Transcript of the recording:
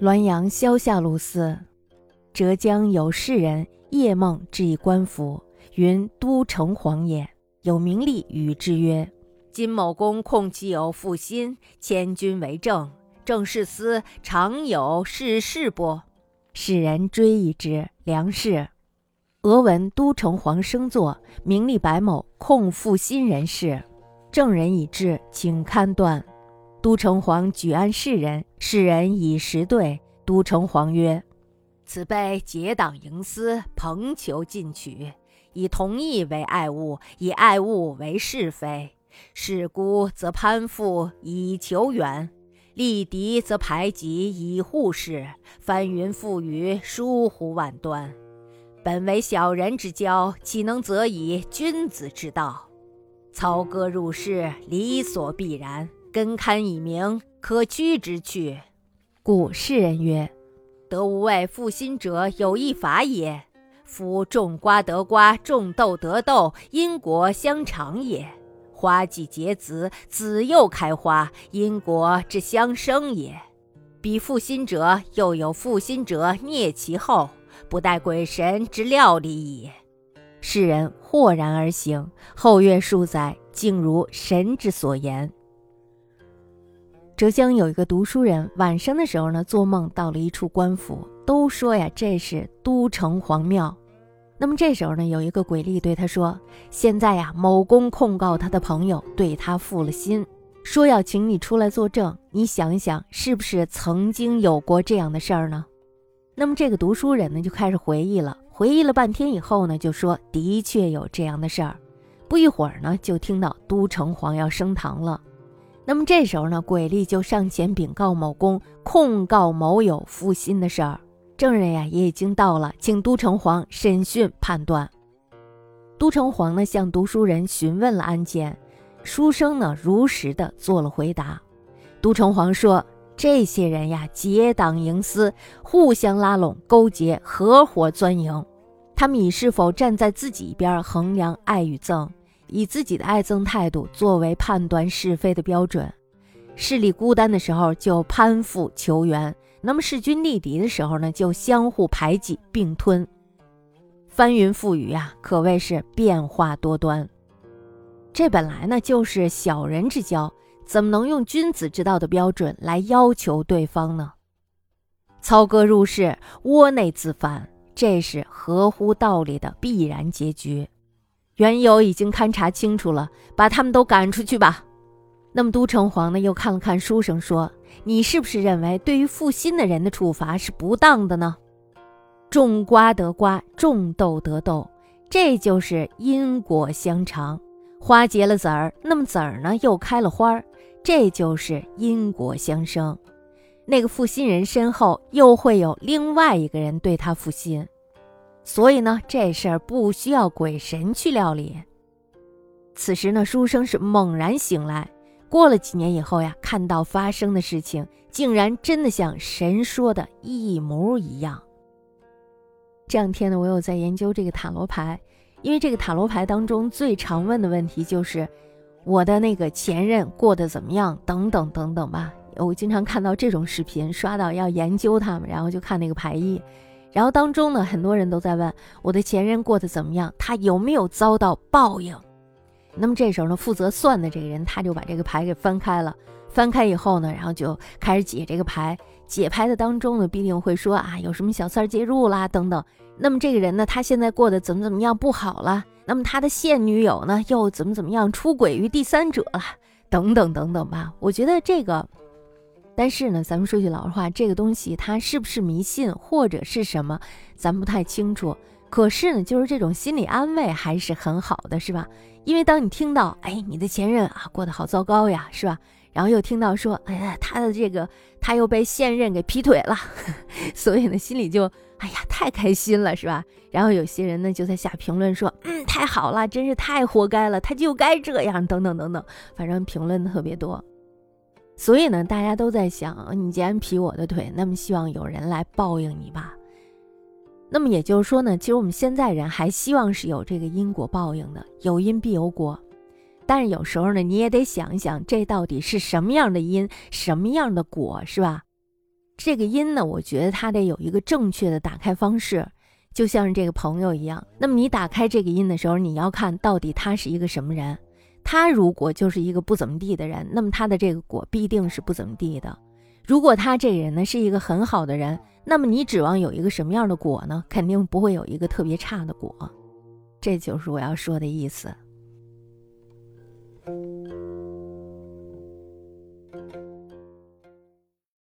滦阳萧下路寺，浙江有士人夜梦至一官府，云都城隍也，有名利与之曰：“金某公控其有负心，千钧为政，政事司常有事事不？”使人追忆之，良士。俄闻都城隍升座，名利白某控负心人事，证人已至，请勘断。都城隍举案世人，世人以实对。都城隍曰：“此辈结党营私，朋求进取，以同义为爱物，以爱物为是非。事孤则攀附以求援，力敌则排挤以护势，翻云覆雨，疏忽万端。本为小人之交，岂能则以君子之道？操戈入室，理所必然。”根堪以明，可居之去。故世人曰：“得无畏负心者，有一法也。夫种瓜得瓜，种豆得豆，因果相长也。花既结子，子又开花，因果之相生也。彼负心者，又有负心者啮其后，不待鬼神之料理矣。”世人豁然而行。后月数载，竟如神之所言。浙江有一个读书人，晚上的时候呢，做梦到了一处官府，都说呀，这是都城隍庙。那么这时候呢，有一个鬼吏对他说：“现在呀，某公控告他的朋友对他负了心，说要请你出来作证。你想一想，是不是曾经有过这样的事儿呢？”那么这个读书人呢，就开始回忆了。回忆了半天以后呢，就说：“的确有这样的事儿。”不一会儿呢，就听到都城隍要升堂了。那么这时候呢，鬼吏就上前禀告某公，控告某有负心的事儿。证人呀也已经到了，请都城隍审讯判断。都城隍呢向读书人询问了案件，书生呢如实的做了回答。都城隍说：“这些人呀结党营私，互相拉拢勾结，合伙钻营。他们以是否站在自己一边衡量爱与憎。”以自己的爱憎态度作为判断是非的标准，势力孤单的时候就攀附求援，那么势均力敌的时候呢，就相互排挤并吞，翻云覆雨呀，可谓是变化多端。这本来呢就是小人之交，怎么能用君子之道的标准来要求对方呢？操戈入室，窝内自反，这是合乎道理的必然结局。缘由已经勘察清楚了，把他们都赶出去吧。那么都城隍呢？又看了看书生，说：“你是不是认为对于负心的人的处罚是不当的呢？种瓜得瓜，种豆得豆，这就是因果相长。花结了籽儿，那么籽儿呢又开了花儿，这就是因果相生。那个负心人身后又会有另外一个人对他负心。”所以呢，这事儿不需要鬼神去料理。此时呢，书生是猛然醒来，过了几年以后呀，看到发生的事情，竟然真的像神说的一模一样。这两天呢，我有在研究这个塔罗牌，因为这个塔罗牌当中最常问的问题就是我的那个前任过得怎么样，等等等等吧。我经常看到这种视频，刷到要研究他们，然后就看那个牌意。然后当中呢，很多人都在问我的前任过得怎么样，他有没有遭到报应？那么这时候呢，负责算的这个人他就把这个牌给翻开了，翻开以后呢，然后就开始解这个牌。解牌的当中呢，必定会说啊，有什么小三儿介入啦，等等。那么这个人呢，他现在过得怎么怎么样不好了？那么他的现女友呢，又怎么怎么样出轨于第三者了？等等等等吧。我觉得这个。但是呢，咱们说句老实话，这个东西它是不是迷信或者是什么，咱不太清楚。可是呢，就是这种心理安慰还是很好的，是吧？因为当你听到，哎，你的前任啊过得好糟糕呀，是吧？然后又听到说，哎呀，他的这个他又被现任给劈腿了，所以呢，心里就，哎呀，太开心了，是吧？然后有些人呢就在下评论说，嗯，太好了，真是太活该了，他就该这样，等等等等，反正评论特别多。所以呢，大家都在想，你既然劈我的腿，那么希望有人来报应你吧。那么也就是说呢，其实我们现在人还希望是有这个因果报应的，有因必有果。但是有时候呢，你也得想一想，这到底是什么样的因，什么样的果，是吧？这个因呢，我觉得它得有一个正确的打开方式，就像是这个朋友一样。那么你打开这个因的时候，你要看到底他是一个什么人。他如果就是一个不怎么地的人那么他的这个果必定是不怎么地的。如果他这人呢是一个很好的人那么你指望有一个什么样的果呢？肯定不会有一个特别差的果。这就是我要说的意思。